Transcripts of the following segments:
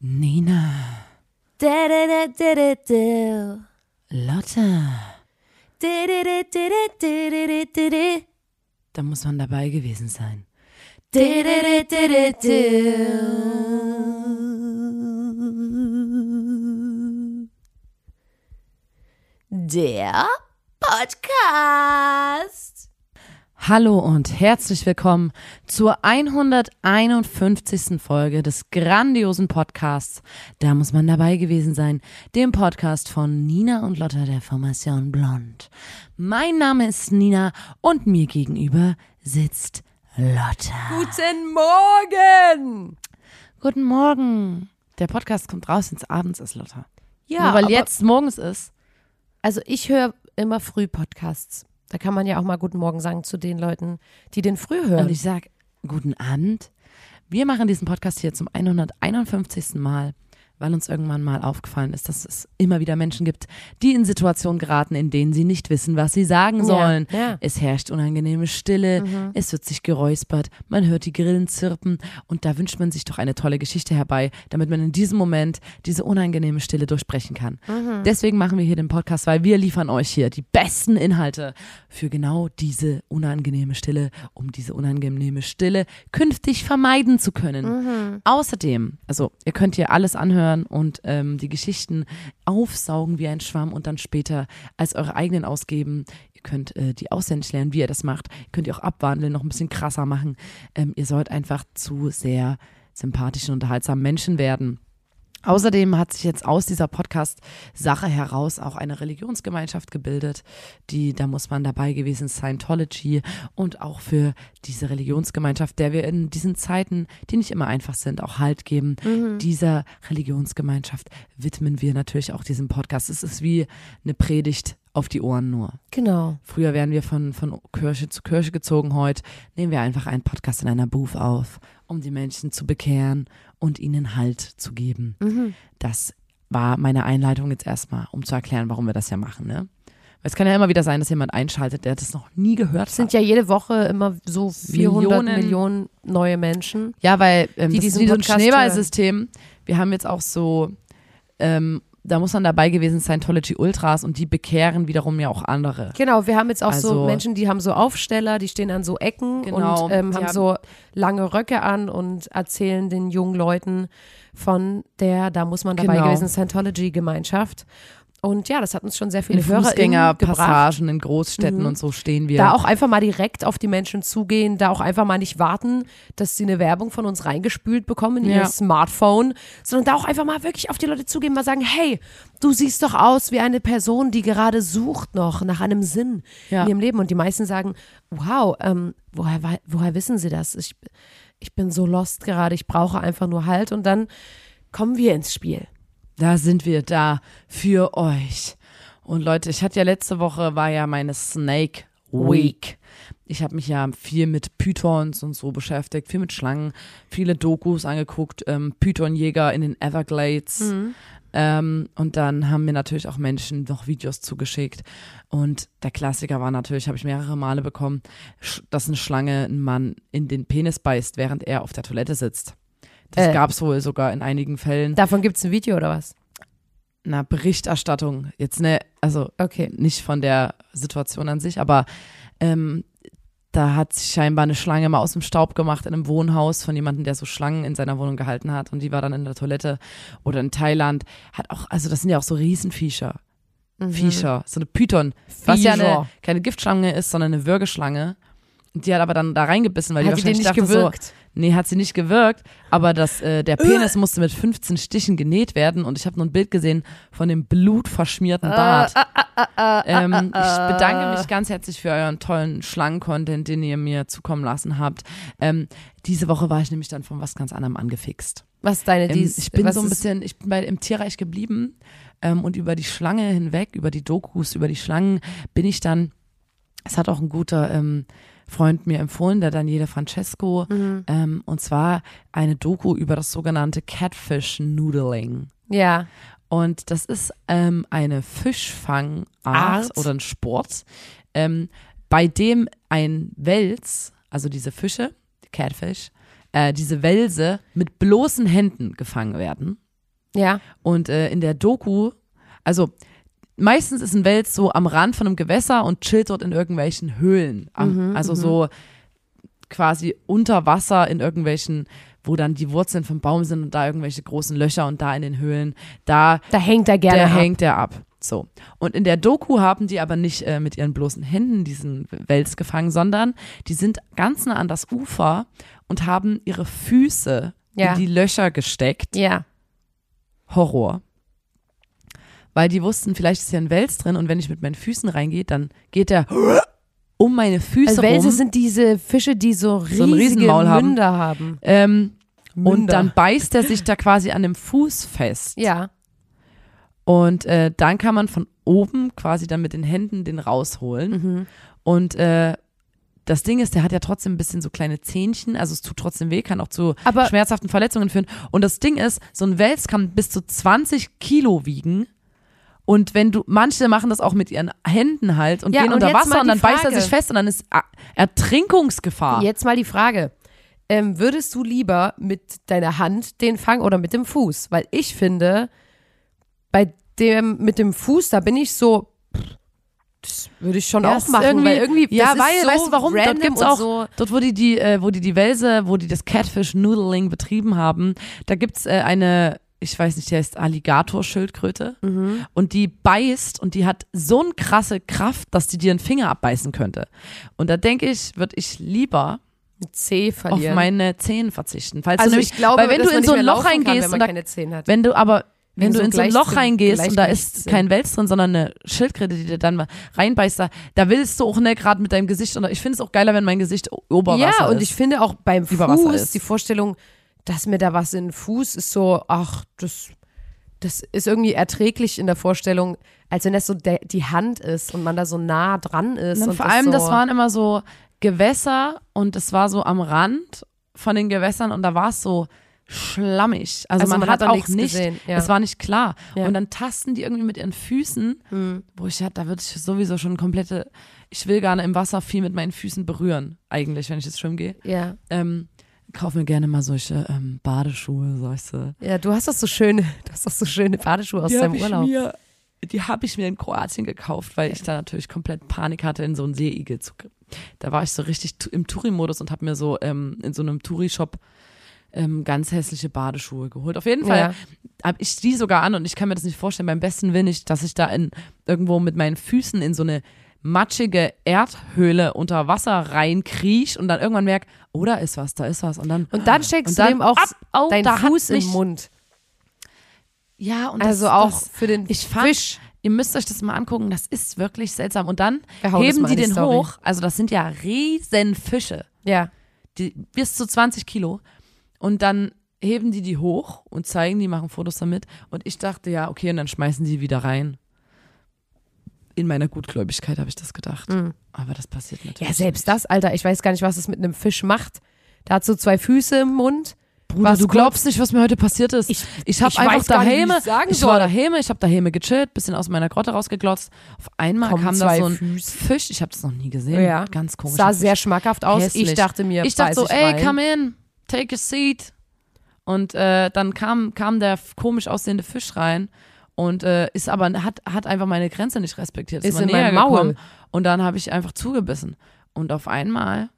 Nina. Lotte. Da muss man dabei gewesen sein. Der Podcast. Hallo und herzlich willkommen zur 151. Folge des grandiosen Podcasts. Da muss man dabei gewesen sein, dem Podcast von Nina und Lotta der Formation Blond. Mein Name ist Nina und mir gegenüber sitzt Lotta. Guten Morgen. Guten Morgen. Der Podcast kommt raus, wenn es abends ist, Lotta. Ja, Nur weil aber- jetzt morgens ist. Also ich höre immer früh Podcasts. Da kann man ja auch mal Guten Morgen sagen zu den Leuten, die den früh hören. Und ich sag guten Abend. Wir machen diesen Podcast hier zum 151. Mal, weil uns irgendwann mal aufgefallen ist, dass es immer wieder Menschen gibt, die in Situationen geraten, in denen sie nicht wissen, was sie sagen sollen. Ja, ja. Es herrscht unangenehme Stille, es wird sich geräuspert, man hört die Grillen zirpen und da wünscht man sich doch eine tolle Geschichte herbei, damit man in diesem Moment diese unangenehme Stille durchbrechen kann. Deswegen machen wir hier den Podcast, weil wir liefern euch hier die besten Inhalte für genau diese unangenehme Stille, um diese unangenehme Stille künftig vermeiden zu können. Außerdem, also ihr könnt hier alles anhören und ähm, die Geschichten aufsaugen wie ein Schwamm und dann später als eure eigenen ausgeben. Ihr könnt äh, die auswendig lernen, wie ihr das macht. Ihr könnt die auch abwandeln, noch ein bisschen krasser machen. Ähm, ihr sollt einfach zu sehr sympathischen, unterhaltsamen Menschen werden. Außerdem hat sich jetzt aus dieser Podcast-Sache heraus auch eine Religionsgemeinschaft gebildet, die, da muss man dabei gewesen, Scientology und auch für diese Religionsgemeinschaft, der wir in diesen Zeiten, die nicht immer einfach sind, auch Halt geben. Dieser Religionsgemeinschaft widmen wir natürlich auch diesem Podcast. Es ist wie eine Predigt auf die Ohren nur. Genau. Früher wären wir von, von Kirche zu Kirche gezogen. Heute nehmen wir einfach einen Podcast in einer Booth auf, um die Menschen zu bekehren und ihnen Halt zu geben. Das war meine Einleitung jetzt erstmal, um zu erklären, warum wir das ja machen. Ne? Weil es kann ja immer wieder sein, dass jemand einschaltet, der das noch nie gehört Es sind hat. ja jede Woche immer so 400 Millionen- Millionen, neue Menschen. Ja, weil ähm, Die das ist wie so ein Schneeballsystem. Wir haben jetzt auch so, ähm, da muss man dabei gewesen sein, Scientology Ultras und die bekehren wiederum ja auch andere. Genau, wir haben jetzt auch so Also- Menschen, die haben so Aufsteller, die stehen an so Ecken Genau, und ähm, haben- so lange Röcke an und erzählen den jungen Leuten von der, da muss man dabei Genau. gewesen, Scientology-Gemeinschaft. Und ja, das hat uns schon sehr viele In. Fußgängerpassagen in Großstädten Mhm. und so stehen wir. Da auch einfach mal direkt auf die Menschen zugehen, da auch einfach mal nicht warten, dass sie eine Werbung von uns reingespült bekommen in ihr Ja. Smartphone, sondern da auch einfach mal wirklich auf die Leute zugehen, mal sagen, hey, du siehst doch aus wie eine Person, die gerade sucht noch nach einem Sinn Ja. in ihrem Leben. Und die meisten sagen, wow, ähm, woher, woher wissen sie das? Ich, ich bin so lost gerade, ich brauche einfach nur Halt und dann kommen wir ins Spiel. Da sind wir da für euch. Und Leute, ich hatte ja letzte Woche war ja meine Snake Week. Ich habe mich ja viel mit Pythons und so beschäftigt, viel mit Schlangen, viele Dokus angeguckt, ähm, Pythonjäger in den Everglades. Ähm, und dann haben mir natürlich auch Menschen noch Videos zugeschickt. Und der Klassiker war natürlich, habe ich mehrere Male bekommen, dass eine Schlange einen Mann in den Penis beißt, während er auf der Toilette sitzt. Das Äh. gab es wohl sogar in einigen Fällen. Davon gibt es ein Video oder was? Na, Berichterstattung. Jetzt ne, also Okay. nicht von der Situation an sich, aber ähm, da hat sich scheinbar eine Schlange mal aus dem Staub gemacht in einem Wohnhaus von jemandem, der so Schlangen in seiner Wohnung gehalten hat und die war dann in der Toilette oder in Thailand. Hat auch, also das sind ja auch so Riesenviecher. Viecher, so eine Python, was ja eine, Viecher. keine Giftschlange ist, sondern eine Würgeschlange. Und die hat aber dann da reingebissen, weil Hat die die wahrscheinlich nicht dachte gewirkt? so, nee, hat sie nicht gewirkt, aber das, äh, der Penis musste mit 15 Stichen genäht werden und ich habe nur ein Bild gesehen von dem blutverschmierten Bart. ähm, ich bedanke mich ganz herzlich für euren tollen Schlangen-Content, den ihr mir zukommen lassen habt. Ähm, diese Woche war ich nämlich dann von was ganz anderem angefixt. Was ist deine Ähm, dies? ich bin was so ein bisschen, ich bin bei, im Tierreich geblieben ähm, und über die Schlange hinweg, über die Dokus, über die Schlangen bin ich dann, es hat auch ein guter ähm, Freund mir empfohlen, der Daniele Francesco, Mhm. ähm, und zwar eine Doku über das sogenannte Catfish Noodling. Ja. Und das ist ähm, eine Fischfangart Art? oder ein Sport, ähm, bei dem ein Wels, also diese Fische, Catfish, äh, diese Wälse mit bloßen Händen gefangen werden. Ja. Und äh, in der Doku, also meistens ist ein Wels so am Rand von einem Gewässer und chillt dort in irgendwelchen Höhlen. Am, Mhm, also so quasi unter Wasser in irgendwelchen, wo dann die Wurzeln vom Baum sind und da irgendwelche großen Löcher und da in den Höhlen, da Da hängt er gerne ab. hängt der ab. So. Und in der Doku haben die aber nicht äh, mit ihren bloßen Händen diesen Wels gefangen, sondern die sind ganz nah an das Ufer und haben ihre Füße Ja. in die Löcher gesteckt. Ja. Horror. Weil die wussten, vielleicht ist hier ein Wels drin und wenn ich mit meinen Füßen reingehe, dann geht der um meine Füße Also Welse rum. sind diese Fische, die so riesige Riesenmaul haben. Münder haben. ähm, und Münder. dann beißt er sich da quasi an dem Fuß fest. Ja. Und äh, dann kann man von oben quasi dann mit den Händen den rausholen. Mhm. Und äh, das Ding ist, der hat ja trotzdem ein bisschen so kleine Zähnchen, also es tut trotzdem weh, kann auch zu Aber- schmerzhaften Verletzungen führen. Und das Ding ist, so ein Wels kann bis zu 20 Kilo wiegen. Und wenn du, manche machen das auch mit ihren Händen halt und Ja, gehen und unter Wasser und dann beißt er Frage. sich fest und dann ist Ertrinkungsgefahr. Jetzt mal die Frage. Ähm, würdest du lieber mit deiner Hand den fangen oder mit dem Fuß? Weil ich finde, bei dem mit dem Fuß, da bin ich so, das würde ich schon Ja, auch es machen, irgendwie- weil irgendwie, ja, weil, so weißt du warum? Dort gibt's und auch, so. dort wo die die, äh, wo die die Welse, wo die das Catfish Noodling betrieben haben, da gibt's äh, eine, ich weiß nicht, die heißt Alligatorschildkröte Mhm. und die beißt und die hat so eine krasse Kraft, dass die dir einen Finger abbeißen könnte. Und da denke ich, würde ich lieber auf verlieren. meine Zähne verzichten. Falls also du nämlich, ich glaube, weil wenn du in so ein Loch laufen kann, reingehst wenn und da, keine Zähne hat. wenn du aber wenn Wegen du so in so ein Loch reingehst und da ist kein Wels drin, sondern eine Schildkröte, die dir dann mal reinbeißt, da, da willst du auch nicht gerade mit deinem Gesicht und ich finde es auch geiler, wenn mein Gesicht o- über Wasser ja, und ist. ich finde auch beim Fuß, ist. die Vorstellung, dass mir da was in den Fuß ist so, ach, das, das ist irgendwie erträglich in der Vorstellung, als wenn das so der, die Hand ist und man da so nah dran ist. Und, und vor das allem, so, das waren immer so Gewässer und es war so am Rand von den Gewässern und da war es so schlammig. Also, Also man, man hat, hat auch nicht, gesehen, ja. es war nicht klar. Ja. Und dann tasten die irgendwie mit ihren Füßen, Hm. wo ich ja, da würde ich sowieso schon komplette, ich will gerne im Wasser viel mit meinen Füßen berühren, eigentlich, wenn ich jetzt schwimmen gehe. Ja. Ähm, kauf mir gerne mal solche ähm, Badeschuhe, du. ja, du hast doch so schöne, du hast doch so schöne Badeschuhe aus deinem Urlaub. mir, die habe ich mir in Kroatien gekauft, weil ich da natürlich komplett Panik hatte, in so einen Seeigel zu. Da war ich so richtig im Touri-Modus und habe mir so ähm, in so einem Touri-Shop ähm, ganz hässliche Badeschuhe geholt. Auf jeden Fall Ja. habe ich die sogar an und ich kann mir das nicht vorstellen. Beim besten Willen nicht, dass ich da in, irgendwo mit meinen Füßen in so eine matschige Erdhöhle unter Wasser reinkriech und dann irgendwann merke, oh, da ist was, da ist was. Und dann, Und dann steckst Und du dann dem auch ab, au, deinen Fuß in den Mund. ja, und Also das, auch das, für den ich fand, Fisch. Ihr müsst euch das mal angucken, das ist wirklich seltsam. Und dann heben die den Story. hoch, also das sind ja riesen Fische, Ja. die, bis zu 20 Kilo. Und dann heben die die hoch und zeigen, die machen Fotos damit. Und ich dachte, ja, okay, und dann schmeißen die wieder rein. In meiner Gutgläubigkeit habe ich das gedacht. Aber das passiert natürlich. Mhm. Ja, selbst das, Alter, ich weiß gar nicht, was es mit einem Fisch macht. Da hat so zwei Füße im Mund. Bruder, was du glaubst nicht, was mir heute passiert ist. Ich- ich habe ich einfach nicht, daheim, sagen ich soll. war daheim, ich habe daheim gechillt, bisschen aus meiner Grotte rausgeglotzt. Auf einmal Kommen kam da so ein Füße. Fisch, ich habe das noch nie gesehen. Ja. Ganz komisch. Sah sehr schmackhaft aus. Hässlich. Ich dachte mir, Ich dachte so, ey, rein. come in, take a seat. Und äh, dann kam, kam der komisch aussehende Fisch rein und äh, ist aber hat, hat einfach meine Grenze nicht respektiert. Ist immer in meinem Maul. Und dann habe ich einfach zugebissen. Und auf einmal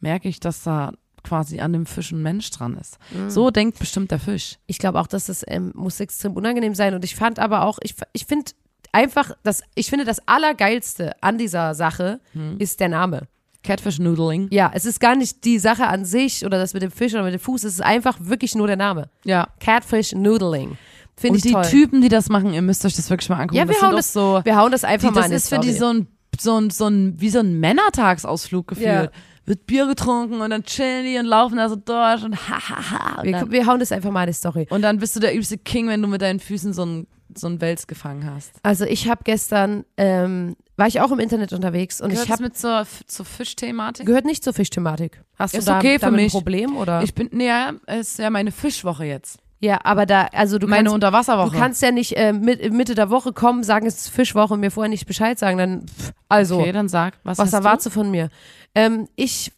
merke ich, dass da quasi an dem Fisch ein Mensch dran ist. Mhm. So denkt bestimmt der Fisch. Ich glaube auch, dass das ähm, muss extrem unangenehm sein. Und ich fand aber auch, ich, ich finde einfach, das, ich finde das Allergeilste an dieser Sache Hm. ist der Name. Catfish Noodling. Ja, es ist gar nicht die Sache an sich oder das mit dem Fisch oder mit dem Fuß, es ist einfach wirklich nur der Name. Ja. Catfish Noodling. Finde ich die toll. Typen, die das machen, ihr müsst euch das wirklich mal angucken. ja, wir das hauen, das, so, wir hauen das einfach die, mal das ist für die so ein, so ein, so ein, wie so ein Männertagsausflug gefühlt. Ja. Wird Bier getrunken und dann chillen die und laufen da so durch und ha, ha, ha. Wir, wir hauen das einfach mal in die Story. und dann bist du der übste King, wenn du mit deinen Füßen so einen, so einen Wels gefangen hast. Also ich habe gestern, ähm, war ich auch im Internet unterwegs und Gehört ich habe mit zur, zur Fischthematik? gehört nicht zur Fischthematik. Hast Ist du da okay für damit mich. ein Problem oder? Ich bin, nee, ja, es ist ja meine Fischwoche jetzt. Ja, aber da, also du meine kannst, Unterwasserwoche. du kannst ja nicht äh, mit, Mitte der Woche kommen, sagen es ist Fischwoche und mir vorher nicht Bescheid sagen, dann pff, also okay, dann sag, was, was erwartest du von mir? Ähm, ich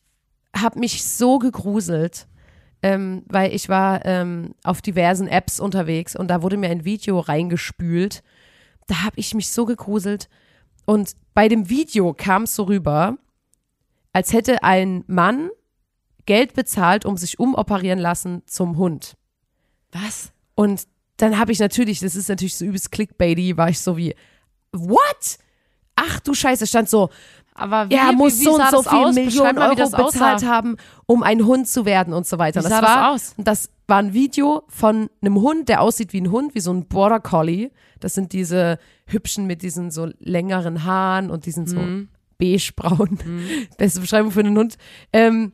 habe mich so gegruselt, ähm, weil ich war ähm, auf diversen Apps unterwegs und da wurde mir ein Video reingespült. Da habe ich mich so gegruselt. Und bei dem Video kam es so rüber, als hätte ein Mann Geld bezahlt, um sich umoperieren lassen zum Hund. Was? Und dann habe ich natürlich, das ist natürlich so übelst clickbaity, war ich so wie, what? Ach du Scheiße, stand so, Aber wie, er wie, muss wie so und sah so viel aus? Millionen mal, wie Euro das bezahlt aussah. haben, um ein Hund zu werden und so weiter. Wie sah das das war, aus? das war ein Video von einem Hund, der aussieht wie ein Hund, wie so ein Border Collie. Das sind diese hübschen mit diesen so längeren Haaren und diesen so Mhm. beigebraun. Beste Beschreibung für einen Hund. Ähm,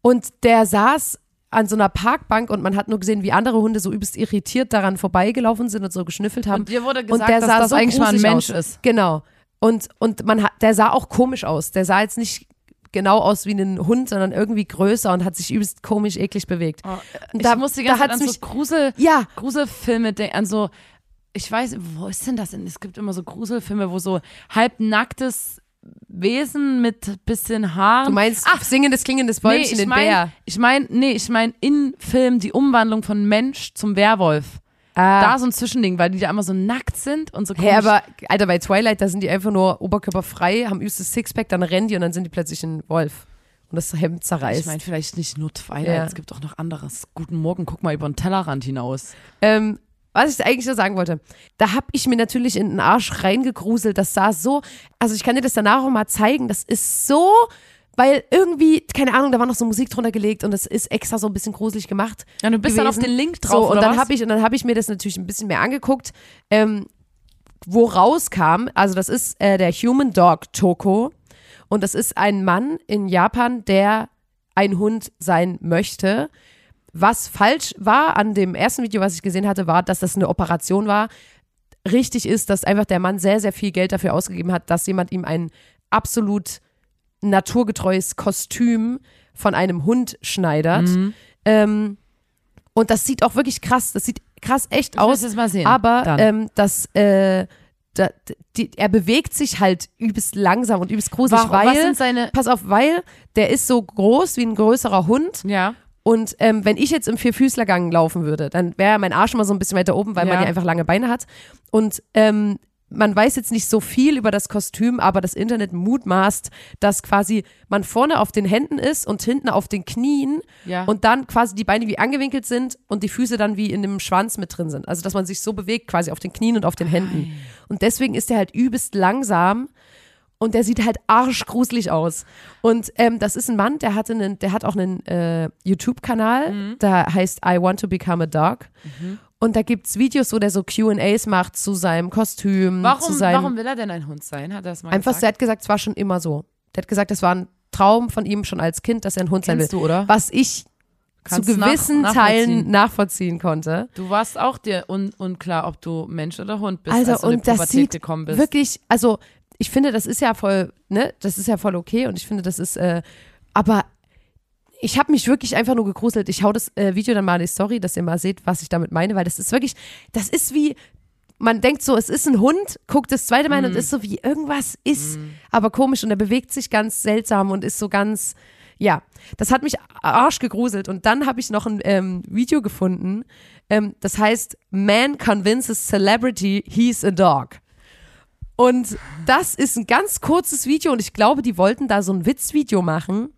und der saß an so einer Parkbank und man hat nur gesehen, wie andere Hunde so übelst irritiert daran vorbeigelaufen sind und so geschnüffelt haben. Und dir wurde Und gesagt, der dass sah das so eigentlich mal ein Mensch aus. ist. Genau. Und, und man hat, der sah auch komisch aus. Der sah jetzt nicht genau aus wie ein Hund, sondern irgendwie größer und hat sich übelst komisch eklig bewegt. Und ich da- muss die da ganze Zeit an mich- so Grusel, Ja, Gruselfilme denken, an so, ich weiß, wo ist denn das denn? Es gibt immer so Gruselfilme, wo so halbnacktes Wesen mit bisschen Haaren. du meinst Ach, singendes, klingendes nee, Bäumchen, ich den meine, Bär. ich meine, nee, ich meine in Film die Umwandlung von Mensch zum Werwolf. Ah. Da so ein Zwischending, weil die da immer so nackt sind und so Hey, komisch- aber, Alter, bei Twilight, da sind die einfach nur oberkörperfrei, haben übstes Sixpack, dann rennen die und dann sind die plötzlich ein Wolf. Und das Hemd zerreißt. Ich meine, vielleicht nicht nur Twilight, Ja. es gibt auch noch anderes. Guten Morgen, guck mal über den Tellerrand hinaus. Ähm, was ich eigentlich nur sagen wollte, da habe ich mir natürlich in den Arsch reingegruselt. Das sah so, also ich kann dir das danach auch mal zeigen. Das ist so, weil irgendwie, keine Ahnung, da war noch so Musik drunter gelegt und das ist extra so ein bisschen gruselig gemacht. Ja, du bist dann auf gewesen. den Link drauf, So, und dann habe ich, und dann habe ich mir das natürlich ein bisschen mehr angeguckt, ähm, wo rauskam, also das ist äh, der Human Dog Toko und das ist ein Mann in Japan, der ein Hund sein möchte. Was falsch war an dem ersten Video, was ich gesehen hatte, war, dass das eine Operation war. Richtig ist, dass einfach der Mann sehr, sehr viel Geld dafür ausgegeben hat, dass jemand ihm ein absolut naturgetreues Kostüm von einem Hund schneidert. Mhm. Ähm, und das sieht auch wirklich krass, das sieht krass echt Ich aus. jetzt mal sehen. Aber ähm, das, äh, da, die, er bewegt sich halt übelst langsam und übelst gruselig, Warum? Weil, pass auf, weil der ist so groß wie ein größerer Hund Ja. Und ähm, wenn ich jetzt im Vierfüßlergang laufen würde, dann wäre mein Arsch immer so ein bisschen weiter oben, weil man Ja. ja einfach lange Beine hat. Und ähm, man weiß jetzt nicht so viel über das Kostüm, aber das Internet mutmaßt, dass quasi man vorne auf den Händen ist und hinten auf den Knien Ja. und dann quasi die Beine wie angewinkelt sind und die Füße dann wie in dem Schwanz mit drin sind. Also dass man sich so bewegt, quasi auf den Knien und auf den Händen. Und deswegen ist der halt übelst langsam und der sieht halt arschgruselig aus. Und ähm, das ist ein Mann, der hatte einen, der hat auch einen äh, YouTube-Kanal, Mhm. der heißt I Want to Become a Dog. Und da gibt's Videos, wo der so QAs macht zu seinem Kostüm, zu Warum, seinem. warum will er denn ein Hund sein? Hat er das mal einfach, gesagt? der hat gesagt, es war schon immer so. Der hat gesagt, das war ein Traum von ihm schon als Kind, dass er ein Hund sein will. Kennst du, oder? Was ich Kannst zu nach- gewissen nachvollziehen. Teilen nachvollziehen konnte. Du warst auch dir un unklar, ob du Mensch oder Hund bist, Also, als du in die und das Pubertät sieht gekommen bist. Wirklich, also ich finde, das ist ja voll, ne, das ist ja voll okay und ich finde, das ist, äh, aber ich habe mich wirklich einfach nur gegruselt. Ich hau das äh, Video dann mal in die Story, dass ihr mal seht, was ich damit meine, weil das ist wirklich, das ist wie, man denkt so, es ist ein Hund, guckt das zweite Mal und ist so wie irgendwas ist, aber komisch und er bewegt sich ganz seltsam und ist so ganz, ja, das hat mich arsch gegruselt und dann habe ich noch ein ähm, Video gefunden, ähm, das heißt Man convinces celebrity he's a dog. Und das ist ein ganz kurzes Video und ich glaube, die wollten da so ein Witzvideo machen.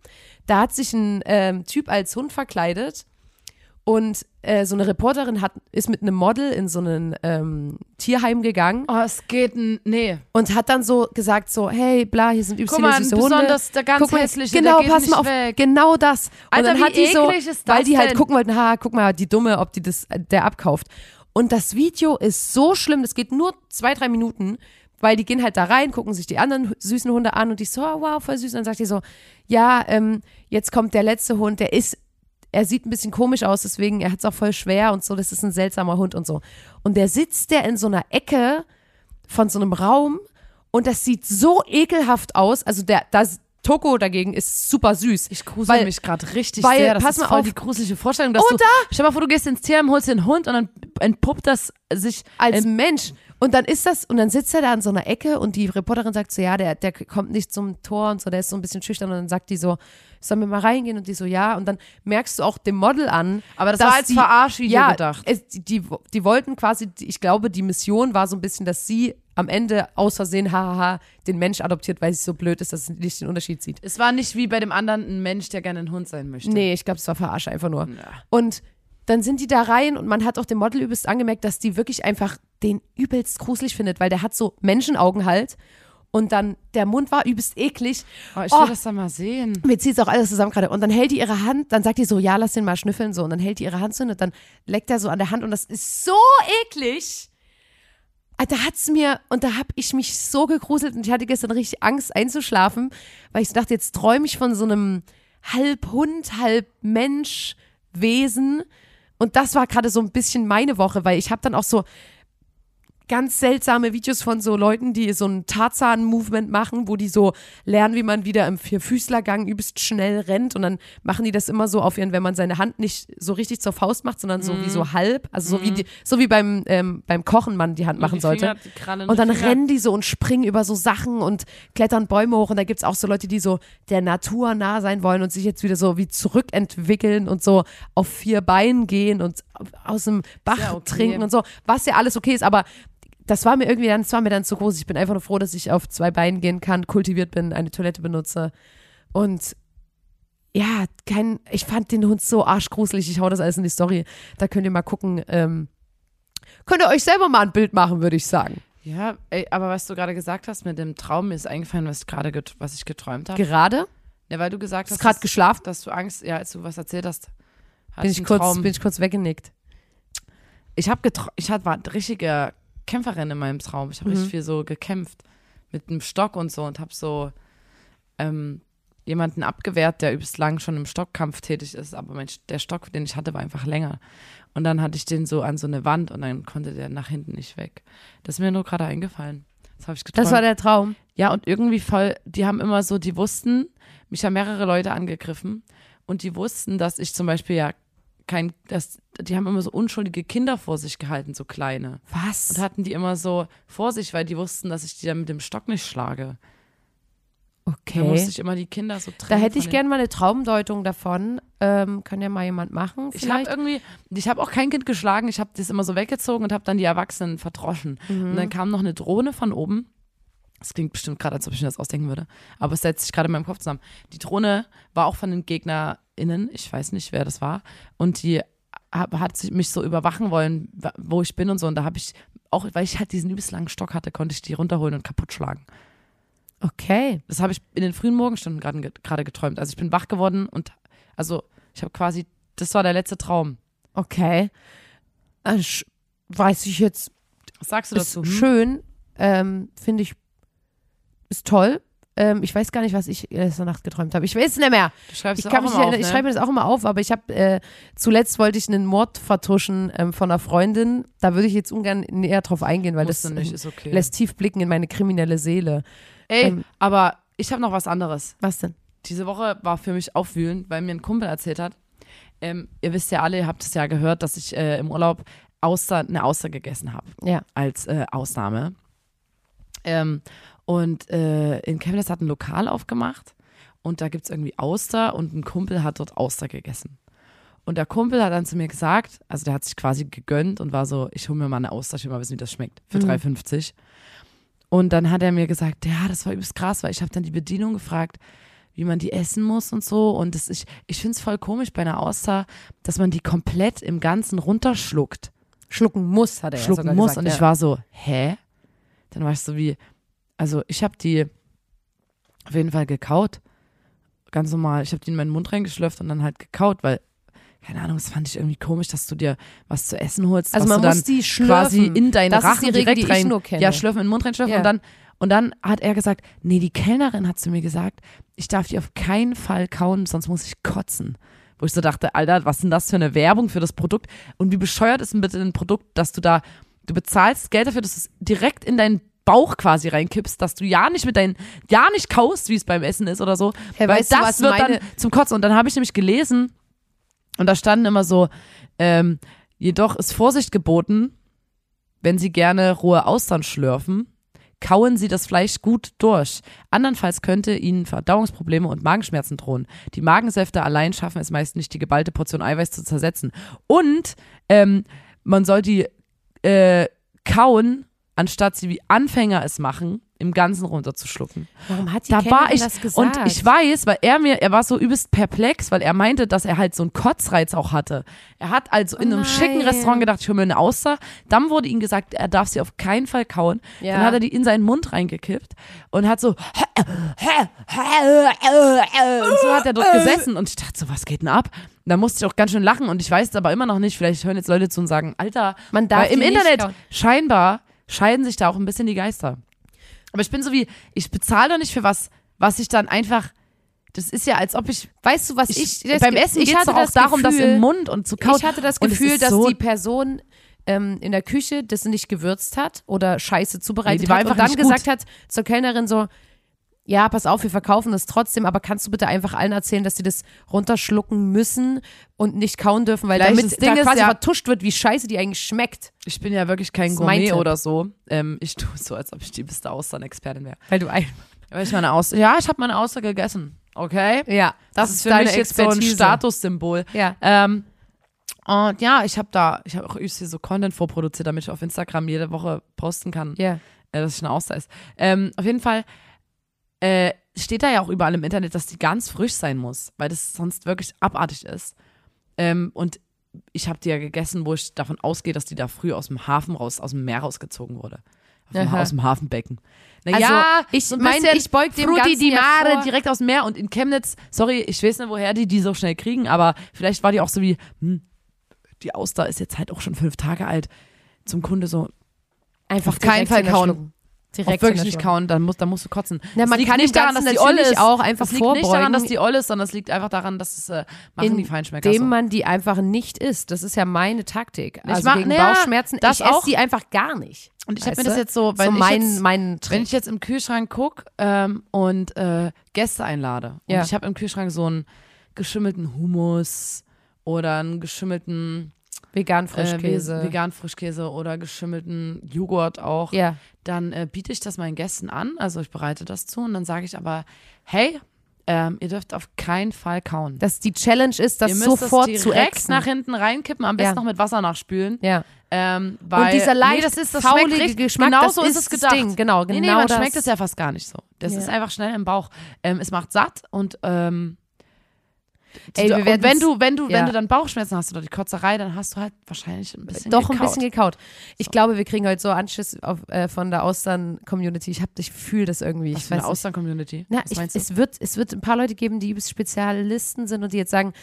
Da hat sich ein ähm, Typ als Hund verkleidet und äh, so eine Reporterin hat, ist mit einem Model in so ein ähm, Tierheim gegangen Oh, es geht, nee. und hat dann so gesagt so, hey, bla, hier sind übelst Guck mal, süße Hunde. besonders der ganz Guck mal, hässliche, genau, pass mal auf, weg. genau das. Und Alter, dann hat die so, weil die halt denn? gucken wollten, ha, guck mal, die Dumme, ob die das, äh, der abkauft. Und das Video ist so schlimm, das geht nur zwei, drei Minuten, weil die gehen halt da rein, gucken sich die anderen süßen Hunde an und die so, oh, wow, voll süß. Und dann sagt die so, ja, ähm, jetzt kommt der letzte Hund, der ist, er sieht ein bisschen komisch aus, deswegen, er hat es auch voll schwer und so, das ist ein seltsamer Hund und so. Und der sitzt der in so einer Ecke von so einem Raum und das sieht so ekelhaft aus. Also der, das Toko dagegen ist super süß. Ich grusel Weil- mich gerade richtig weil, sehr. Das pass ist mal voll auf. die gruselige Vorstellung, dass Oder? du, stell mal vor, du gehst ins Tierheim, holst einen Hund und dann entpuppt das sich als Mensch. Und dann ist das, und dann sitzt er da in so einer Ecke und die Reporterin sagt so, ja, der, der kommt nicht zum Tor und so, der ist so ein bisschen schüchtern und dann sagt die so, sollen wir mal reingehen? Und die so, ja. Und dann merkst du auch dem Model an. Aber das war als die- Verarschvideo ja, gedacht. Es, die, die wollten quasi, ich glaube, die Mission war so ein bisschen, dass sie am Ende aus Versehen, hahaha, den Mensch adoptiert, weil sie so blöd ist, dass sie nicht den Unterschied sieht. Es war nicht wie bei dem anderen ein Mensch, der gerne ein Hund sein möchte. Nee, ich glaube, es war Verarsche einfach nur. Ja. Und dann sind die da rein und man hat auch dem Model übelst angemerkt, dass die wirklich einfach den übelst gruselig findet, weil der hat so Menschenaugen halt und dann der Mund war übelst eklig. Oh, ich will Oh. das dann mal sehen. Mir zieht es auch alles zusammen gerade. Und dann hält die ihre Hand, dann sagt die so, ja, lass den mal schnüffeln so. Und dann hält die ihre Hand so und dann leckt er so an der Hand und das ist so eklig. Da hat's mir, und da habe ich mich so gegruselt und ich hatte gestern richtig Angst einzuschlafen, weil ich so dachte, jetzt träume ich von so einem halb Hund, halb Mensch Wesen. Und das war gerade so ein bisschen meine Woche, weil ich habe dann auch so ganz seltsame Videos von so Leuten, die so ein Tarzan-Movement machen, wo die so lernen, wie man wieder im Vierfüßlergang übelst schnell rennt und dann machen die das immer so auf ihren, wenn man seine Hand nicht so richtig zur Faust macht, sondern so wie so halb, also so wie die, so wie beim ähm, beim Kochen man die Hand machen die sollte. Krallen Und dann Finger. rennen die so und springen über so Sachen und klettern Bäume hoch. Und da gibt's auch so Leute, die so der Natur nah sein wollen und sich jetzt wieder so wie zurückentwickeln und so auf vier Beinen gehen und aus dem Bach ja okay. trinken und so. Was ja alles okay ist, aber das war mir irgendwie dann, das war mir dann zu groß. Ich bin einfach nur froh, dass ich auf zwei Beinen gehen kann, kultiviert bin, eine Toilette benutze. Und ja, kein, ich fand den Hund so arschgruselig. Ich hau das alles in die Story. Da könnt ihr mal gucken. Ähm, könnt ihr euch selber mal ein Bild machen, würde ich sagen. Ja, ey, aber was du gerade gesagt hast mit dem Traum, mir ist eingefallen, was, ich gerade was ich geträumt habe. Gerade Ja, weil du gesagt Hast hast, gerade geschlafen? dass du Angst, ja, als du was erzählt hast, hatte Bin ich, kurz, Traum. bin ich kurz weggenickt. Ich habe ich hat, war eine richtige Kämpferin in meinem Traum. Ich habe Mhm. richtig viel so gekämpft mit einem Stock und so und habe so ähm, jemanden abgewehrt, der übelst lang schon im Stockkampf tätig ist, aber mein, der Stock, den ich hatte, war einfach länger. Und dann hatte ich den so an so eine Wand und dann konnte der nach hinten nicht weg. Das ist mir nur gerade eingefallen. Das habe ich geträumt. Das war der Traum. Ja, und irgendwie voll, die haben immer so, die wussten, mich haben mehrere Leute angegriffen und die wussten, dass ich zum Beispiel ja kein, dass, die haben immer so unschuldige Kinder vor sich gehalten, so kleine. Was? Und hatten die immer so vor sich, weil die wussten, dass ich die dann mit dem Stock nicht schlage. Da musste okay. ich immer die Kinder so Da trennen. hätte ich gerne mal eine Traumdeutung davon. Ähm, kann ja mal jemand machen. Ich habe Vielleicht. irgendwie, ich habe auch kein Kind geschlagen, ich habe das immer so weggezogen und habe dann die Erwachsenen verdroschen. Und dann kam noch eine Drohne von oben. Das klingt bestimmt gerade, als ob ich mir das ausdenken würde. Aber es setzt sich gerade in meinem Kopf zusammen. Die Drohne war auch von den GegnerInnen. Ich weiß nicht, wer das war. Und die hab, hat sich- mich so überwachen wollen, wo ich bin und so. Und da habe ich, auch weil ich halt diesen übelst langen Stock hatte, konnte ich die runterholen und kaputt schlagen. okay. Das habe ich in den frühen Morgenstunden gerade ge- gerade geträumt. Also ich bin wach geworden und also ich habe quasi, das war der letzte Traum. Okay. Äh, sch- weiß ich jetzt. Was sagst du dazu? Hm? schön. Ähm, Finde ich. Ist toll. Ähm, ich weiß gar nicht, was ich letzte Nacht geträumt habe. Ich weiß es nicht mehr. Du schreibst Ich, kann auch immer auf, erinnern. ich ne? schreibe mir das auch immer auf, aber ich habe äh, zuletzt wollte ich einen Mord vertuschen ähm, von einer Freundin. Da würde ich jetzt ungern näher drauf eingehen, weil Musst das nicht, ähm, okay. lässt tief blicken in meine kriminelle Seele. Ey, ähm, aber ich habe noch was anderes. Was denn? Diese Woche war für mich aufwühlend, weil mir ein Kumpel erzählt hat. Ähm, ihr wisst ja alle, ihr habt es ja gehört, dass ich äh, im Urlaub Auster, eine Auster gegessen habe. Ja. Als äh, Ausnahme. Ähm, und äh, in Chemnitz hat ein Lokal aufgemacht und da gibt es irgendwie Auster und ein Kumpel hat dort Auster gegessen. Und der Kumpel hat dann zu mir gesagt, also der hat sich quasi gegönnt und war so, ich hole mir mal eine Auster, ich will mal wissen, wie das schmeckt, für Mhm. 3,50. Und dann hat er mir gesagt, ja, das war übelst krass, weil ich habe dann die Bedienung gefragt, wie man die essen muss und so. Und das, ich, ich finde es voll komisch bei einer Auster, dass man die komplett im Ganzen runterschluckt. Schlucken muss, hat er ja schlucken sogar muss. gesagt, und ja. ich war so, hä? Dann war ich so wie, also ich habe die auf jeden Fall gekaut. Ganz normal. Ich habe die in meinen Mund reingeschlürft und dann halt gekaut, weil, keine Ahnung, das fand ich irgendwie komisch, dass du dir was zu essen holst. Also was man muss die schlürfen. quasi in deinen Das ist Rachen die Regel, direkt die ich rein. nur kenne. Ja, schlürfen in den Mund reinschlürfen Ja. und dann und dann hat er gesagt, nee, die Kellnerin hat zu mir gesagt, ich darf die auf keinen Fall kauen, sonst muss ich kotzen. Wo ich so dachte, Alter, was ist denn das für eine Werbung für das Produkt? Und wie bescheuert ist denn bitte ein Produkt, dass du da, du bezahlst Geld dafür, dass du es direkt in deinen Bauch quasi reinkippst, dass du ja nicht mit deinen, ja nicht kaust, wie es beim Essen ist oder so. Hey, weil weißt du, das was wird dann zum Kotzen. Und dann habe ich nämlich gelesen, und da standen immer so, ähm, jedoch ist Vorsicht geboten, wenn sie gerne rohe Austern schlürfen, kauen sie das Fleisch gut durch. Andernfalls könnte ihnen Verdauungsprobleme und Magenschmerzen drohen. Die Magensäfte allein schaffen es meist nicht, die geballte Portion Eiweiß zu zersetzen. Und ähm, man soll die äh, kauen, anstatt sie wie Anfänger es machen, im Ganzen runterzuschlucken. Warum hat die Da war ich das gesagt? und ich weiß, weil er mir, er war so übelst perplex, weil er meinte, dass er halt so einen Kotzreiz auch hatte. Er hat also in einem Oh nein. schicken Restaurant gedacht, ich hole mir eine Auster. Dann wurde ihm gesagt, er darf sie auf keinen Fall kauen. Ja. Dann hat er die in seinen Mund reingekippt und hat so und so hat er dort gesessen und ich dachte so, was geht denn ab? Da musste ich auch ganz schön lachen und ich weiß es aber immer noch nicht. Vielleicht hören jetzt Leute zu und sagen, Alter, Man darf weil im Internet scheinbar scheiden sich da auch ein bisschen die Geister. Aber ich bin so wie, ich bezahle doch nicht für was, was ich dann einfach. Das ist ja, als ob ich. Weißt du, was ich, ich, das beim Essen ich geht es doch auch das darum, das Gefühl- im Mund und zu kauen. Ich hatte das Gefühl, ist dass so, die Person ähm, in der Küche das nicht gewürzt hat oder Scheiße zubereitet Nee, die war hat einfach und dann gesagt hat zur Kellnerin so, ja, pass auf, wir verkaufen das trotzdem, aber kannst du bitte einfach allen erzählen, dass sie das runterschlucken müssen und nicht kauen dürfen, weil Vielleicht damit das Ding da ist quasi ja- vertuscht wird, wie scheiße die eigentlich schmeckt. Ich bin ja wirklich kein Das ist Gourmet oder so. Ähm, ich tue so, als ob ich die beste Austern-Expertin wäre. Weil du ein Weil ich meine Auster, ja, ich habe meine Auster gegessen. Okay? Ja, Das, ist für mich jetzt so ein Statussymbol. Ja. Ähm, und ja, ich habe da, ich habe auch übelst so Content vorproduziert, damit ich auf Instagram jede Woche posten kann, Ja. äh, dass ich eine Auster ist. Ähm, auf jeden Fall äh, steht da ja auch überall im Internet, dass die ganz frisch sein muss, weil das sonst wirklich abartig ist. Ähm, und ich habe die ja gegessen, wo ich davon ausgehe, dass die da früh aus dem Hafen raus, aus dem Meer rausgezogen wurde. Aus dem, aus dem Hafenbecken. Also, Naja, ich so ein mein, bisschen ich beug dem Frutti Ganzen di ja Mare vor. direkt aus dem Meer und in Chemnitz, sorry, ich weiß nicht, woher die die so schnell kriegen, aber vielleicht war die auch so wie, hm, die Auster ist jetzt halt auch schon fünf Tage alt. Zum Kunde so, Einfach Auf keinen Fall kauen. Direkt auch wirklich nicht kauen, dann musst, dann musst du kotzen. Na, Das man liegt kann nicht daran, dass die oll natürlich ist. auch einfach das liegt nicht daran, vorbeugen. dass die oll ist, sondern es liegt einfach daran, dass es äh, machen die Feinschmecker Indem so. man die einfach nicht isst. Das ist ja meine Taktik. Also mach- gegen ja, Bauchschmerzen, das ich esse die einfach gar nicht. Und ich habe mir das jetzt so, weil so ich mein, jetzt, mein Trick. wenn ich jetzt im Kühlschrank gucke ähm, und äh, Gäste einlade und Ja. ich habe im Kühlschrank so einen geschimmelten Hummus oder einen geschimmelten vegan äh, Frischkäse. vegan Frischkäse oder geschimmelten Joghurt auch, ja. dann äh, biete ich das meinen Gästen an. Also ich bereite das zu und dann sage ich aber, hey, ähm, ihr dürft auf keinen Fall kauen. Dass die Challenge ist, das ihr müsst sofort das zu direkt exen. nach hinten reinkippen, am besten Ja. noch mit Wasser nachspülen. ja. Ähm, weil, Und dieser leicht nee, das ist das faulige Geschmack, genau so ist es gedacht. Ding, genau, nee, nee, genau man das. schmeckt es ja fast gar nicht so. Das Ja. ist einfach schnell im Bauch. Ähm, es macht satt und ähm, Ey, und wenn du, wenn du, ja. wenn du dann Bauchschmerzen hast oder die Kotzerei, dann hast du halt wahrscheinlich ein bisschen Doch ein gekaut. bisschen gekaut. Ich glaube, wir kriegen heute so Anschiss auf, äh, von der Austern-Community. Ich, hab- ich fühle das irgendwie. Was ich weiß. Austern-Community? Na, ich, es, wird, es wird ein paar Leute geben, die Spezialisten sind und die jetzt sagen,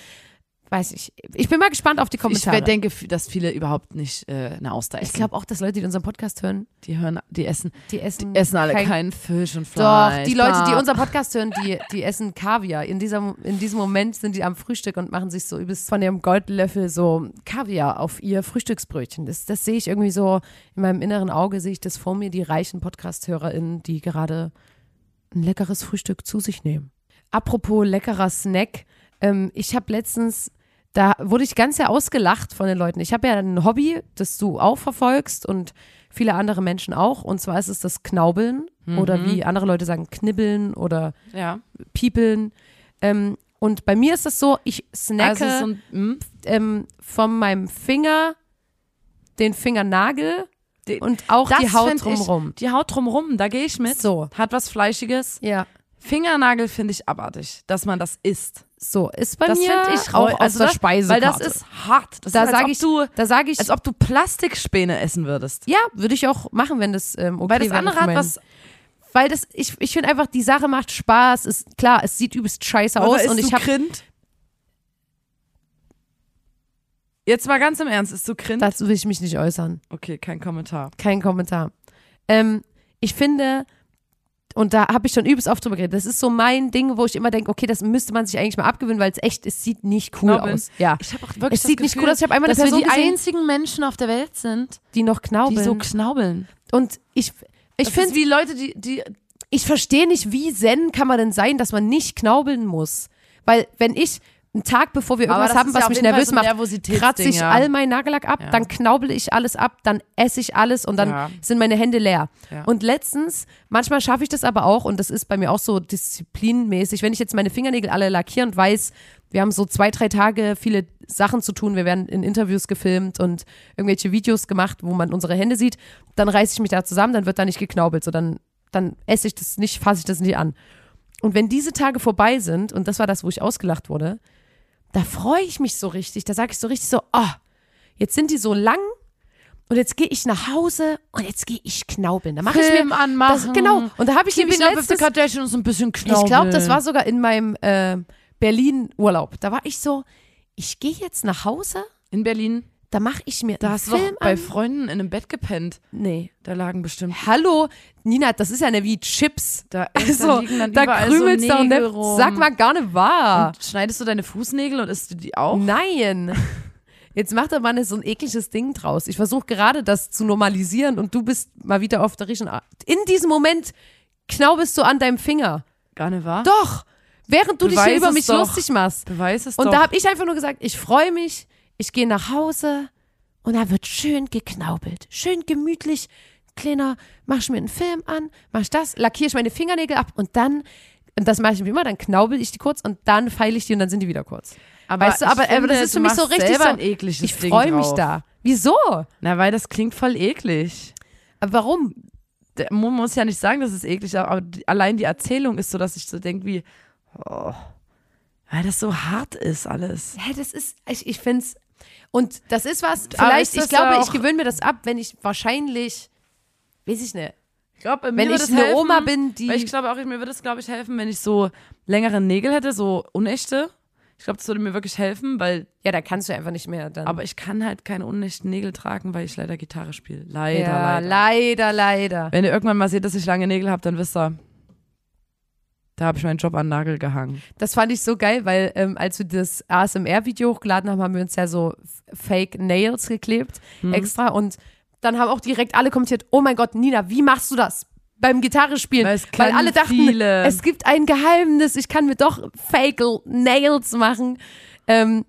weiß ich, ich bin mal gespannt auf die Ich Kommentare. denke, dass viele überhaupt nicht äh, eine Auster essen. Ich glaube auch, dass Leute, die unseren Podcast hören, die hören, die essen, die essen, essen alle kein- keinen Fisch und Doch, Fleisch. die Leute, die unseren Podcast hören, die, die essen Kaviar. In, dieser, in diesem Moment sind die am Frühstück und machen sich so übelst von ihrem Goldlöffel so Kaviar auf ihr Frühstücksbrötchen. Das, das sehe ich irgendwie so, in meinem inneren Auge sehe ich das vor mir, die reichen Podcast-HörerInnen, die gerade ein leckeres Frühstück zu sich nehmen. Apropos leckerer Snack, ähm, ich habe letztens, da wurde ich ganz sehr ausgelacht von den Leuten. Ich habe ja ein Hobby, das du auch verfolgst und viele andere Menschen auch. Und zwar ist es das Knaubeln oder wie andere Leute sagen, Knibbeln oder Ja. Piepeln. Ähm, und bei mir ist es so, ich snacke Also so ein, hm? ähm, von meinem Finger den Fingernagel Den- und auch die Haut ich- drumrum. Die Haut drumrum, da gehe ich mit. So. Hat was Fleischiges. Ja, Fingernagel finde ich abartig, dass man das isst. So ist bei Das mir finde ich auch aus also der das, Speisekarte. Weil das ist hart. Das da ist, sage ich, du, da sage ich, als ob du Plastikspäne essen würdest. ja, würde ich auch machen, wenn das ähm, okay Weil das andere hat was. weil das, ich, ich finde einfach, die Sache macht Spaß. Ist klar, es sieht übelst scheiße aus Oder und isst ich du habe? Jetzt mal ganz im Ernst, ist du Grind? dazu will ich mich nicht äußern. okay, kein Kommentar. Kein Kommentar. Ähm, ich finde, und da habe ich schon übelst oft drüber geredet, das ist so mein Ding, wo ich immer denke, okay, das müsste man sich eigentlich mal abgewöhnen, weil es echt, es sieht nicht cool Knabbeln. aus. Ja, Ich habe auch wirklich Es sieht das nicht Gefühl, cool aus. Ich habe einmal eine dass wir Person die gesehen, einzigen Menschen auf der Welt sind, die noch die knaubeln. so knaubeln. und ich, ich finde, wie Leute, die, die ich verstehe nicht, wie zen kann man denn sein, dass man nicht knaubeln muss. Weil wenn ich einen Tag bevor wir irgendwas haben, ja was auf mich nervös macht, kratze ich ja. all meinen Nagellack ab, Ja. dann knaubel ich alles ab, dann esse ich alles und dann Ja. sind meine Hände leer. Ja. Und letztens, manchmal schaffe ich das aber auch und das ist bei mir auch so disziplinmäßig, wenn ich jetzt meine Fingernägel alle lackiere und weiß, wir haben so zwei, drei Tage viele Sachen zu tun, wir werden in Interviews gefilmt und irgendwelche Videos gemacht, wo man unsere Hände sieht, dann reiße ich mich da zusammen, dann wird da nicht geknaubelt, so dann, dann esse ich das nicht, fasse ich das nicht an. Und wenn diese Tage vorbei sind, und das war das, wo ich ausgelacht wurde, da freue ich mich so richtig. Da sage ich so richtig so, oh, jetzt sind die so lang und jetzt gehe ich nach Hause und jetzt gehe ich knaubeln. Da mache ich mir anmachen. Das, genau. Und da habe ich nämlich Keeping up with the letztes, Kardashians ein bisschen knaubeln. ich glaube, das war sogar in meinem äh, Berlin-Urlaub. Da war ich so, ich gehe jetzt nach Hause, in Berlin. Da mache ich mir Da einen hast du Film doch bei an. Freunden in einem Bett gepennt. Nee. Da lagen bestimmt. Hallo, Nina, das ist ja ne wie Chips. Da, Also, da liegen dann da überall so doch Nägel ne, rum. Sag mal gar nicht wahr. Und schneidest du deine Fußnägel und isst du die auch? Nein. Jetzt macht der Mann so ein ekliges Ding draus. Ich versuche gerade das zu normalisieren und du bist mal wieder auf der richtigen Art. In diesem Moment knaubelst du an deinem Finger. Gar nicht wahr? Doch. Während du dich Beweis hier über es mich doch. lustig machst. Beweis es Und doch. da habe ich einfach nur gesagt, ich freue mich, ich gehe nach Hause und da wird schön geknaubelt. Schön gemütlich. Kleiner, mach ich mir einen Film an, mach ich das, lackiere ich meine Fingernägel ab und dann, und das mache ich wie immer, dann knaubel ich die kurz und dann feile ich die und dann sind die wieder kurz. aber weißt du, aber, aber finde, das ist für mich so richtig so, ein ekliges ich freue mich da. Wieso? Na, weil das klingt voll eklig. Aber warum? Man muss ja nicht sagen, dass es eklig ist, aber allein die Erzählung ist so, dass ich so denke wie, oh, weil das so hart ist alles. Hä, das ist, ich, ich finde es, und das ist was, vielleicht, ist ich glaube, ich gewöhne mir das ab, wenn ich wahrscheinlich, weiß ich nicht, Ich glaube, wenn ich eine Oma bin, die, Weil ich glaube auch, mir würde es, glaube ich, helfen, wenn ich so längere Nägel hätte, so unechte. Ich glaube, das würde mir wirklich helfen, weil, ja, da kannst du einfach nicht mehr dann. aber ich kann halt keine unechten Nägel tragen, weil ich leider Gitarre spiele. Leider, ja, leider. leider, leider. Wenn ihr irgendwann mal seht, dass ich lange Nägel habe, dann wisst ihr, da habe ich meinen Job an Nagel gehangen. Das fand ich so geil, weil ähm, als wir das ASMR-Video hochgeladen haben, haben wir uns ja so Fake Nails geklebt Hm. extra und dann haben auch direkt alle kommentiert, oh mein Gott, Nina, wie machst du das? Beim Gitarre spielen, Weil weil alle dachten, viele. es gibt ein Geheimnis, ich kann mir doch Fake Nails machen. Ähm,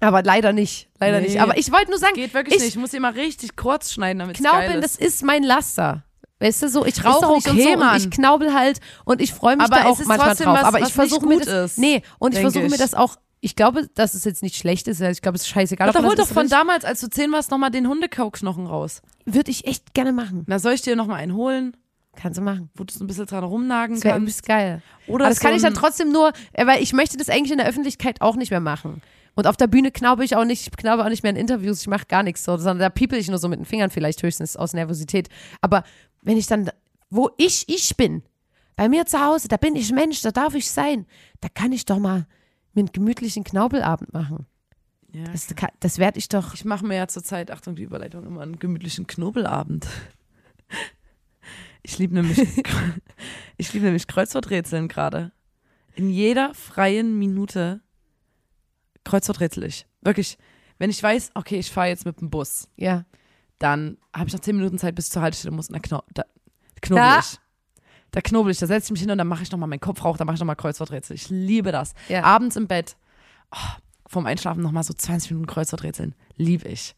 aber leider nicht, leider Nee. nicht. Aber ich wollte nur sagen, Geht wirklich ich, nicht. Ich muss immer richtig kurz schneiden, damit Knaubeln, das ist mein Laster. Weißt du so, ich rauche doch nicht okay, und so Mann. und ich knaubel halt und ich freue mich Aber da es auch ist manchmal trotzdem drauf. was, aber ich versuche mir das. ist, nee, und ich versuche mir das auch. Ich glaube, dass es jetzt nicht schlecht ist. Ich glaube, es ist scheißegal. Ob man hol das doch von oder damals, als du zehn warst, nochmal den Hundekauknochen raus. Würde ich echt gerne machen. Na, soll ich dir nochmal einen holen, Kannst du machen. wo du so ein bisschen dran rumnagen Das kannst? übelst geil. Oder Aber das kann so ich dann trotzdem nur, äh, weil ich möchte das eigentlich in der Öffentlichkeit auch nicht mehr machen. Und auf der Bühne knaube ich auch nicht, ich knaube auch nicht mehr in Interviews, ich mache gar nichts so, sondern da piepel ich nur so mit den Fingern vielleicht höchstens aus Nervosität. Aber wenn ich dann, wo ich ich bin, bei mir zu Hause, da bin ich Mensch, da darf ich sein, da kann ich doch mal mir einen gemütlichen Knaubelabend machen. Ja. Das, das werde ich doch. Ich mache mir ja zurzeit, Achtung, die Überleitung, immer einen gemütlichen Knobelabend. Ich liebe nämlich, ich liebe nämlich Kreuzworträtseln gerade. In jeder freien Minute Kreuzworträtsel ich. Wirklich. Wenn ich weiß, okay, ich fahre jetzt mit dem Bus, Ja. Dann habe ich noch zehn Minuten Zeit bis zur Haltestelle muss und dann kno da knobel Da- ich. Da knobel ich, da setze ich mich hin und dann mache ich nochmal meinen Kopf rauch, dann mache ich nochmal Kreuzworträtsel. Ich liebe das. Ja. Abends im Bett, oh, vorm Einschlafen nochmal so 20 Minuten Kreuzworträtseln. Liebe ich.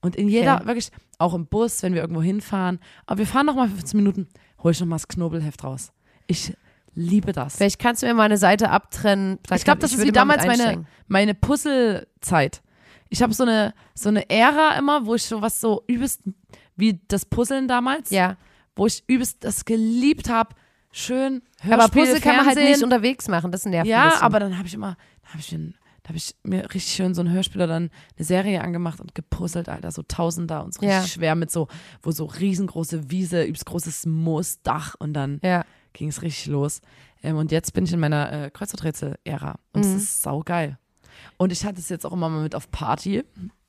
Und in jeder, Okay. wirklich, auch im Bus, wenn wir irgendwo hinfahren, aber wir fahren nochmal 15 Minuten, hole ich nochmal das Knobelheft raus. Ich liebe das. Vielleicht kannst du mir mal eine Seite abtrennen. Ich glaube, das ist würde wie damals meine, meine Puzzlezeit. Ich habe so eine, so eine Ära immer, wo ich so was so übelst, wie das Puzzeln damals, Ja. wo ich übelst das geliebt habe. Schön, Hörspiel, Aber Puzzle kann man halt nicht unterwegs machen, das nervt Ja, aber dann habe ich immer, da habe ich, da hab ich mir richtig schön so ein Hörspiel oder dann eine Serie angemacht und gepuzzelt, Alter, so Tausender und so Ja. richtig schwer mit so, wo so riesengroße Wiese, übelst großes Moosdach und dann Ja. ging es richtig los. Ähm, und jetzt bin ich in meiner äh, Kreuzworträtsel-Ära und Mhm. es ist saugeil. Und ich hatte es jetzt auch immer mal mit auf Party.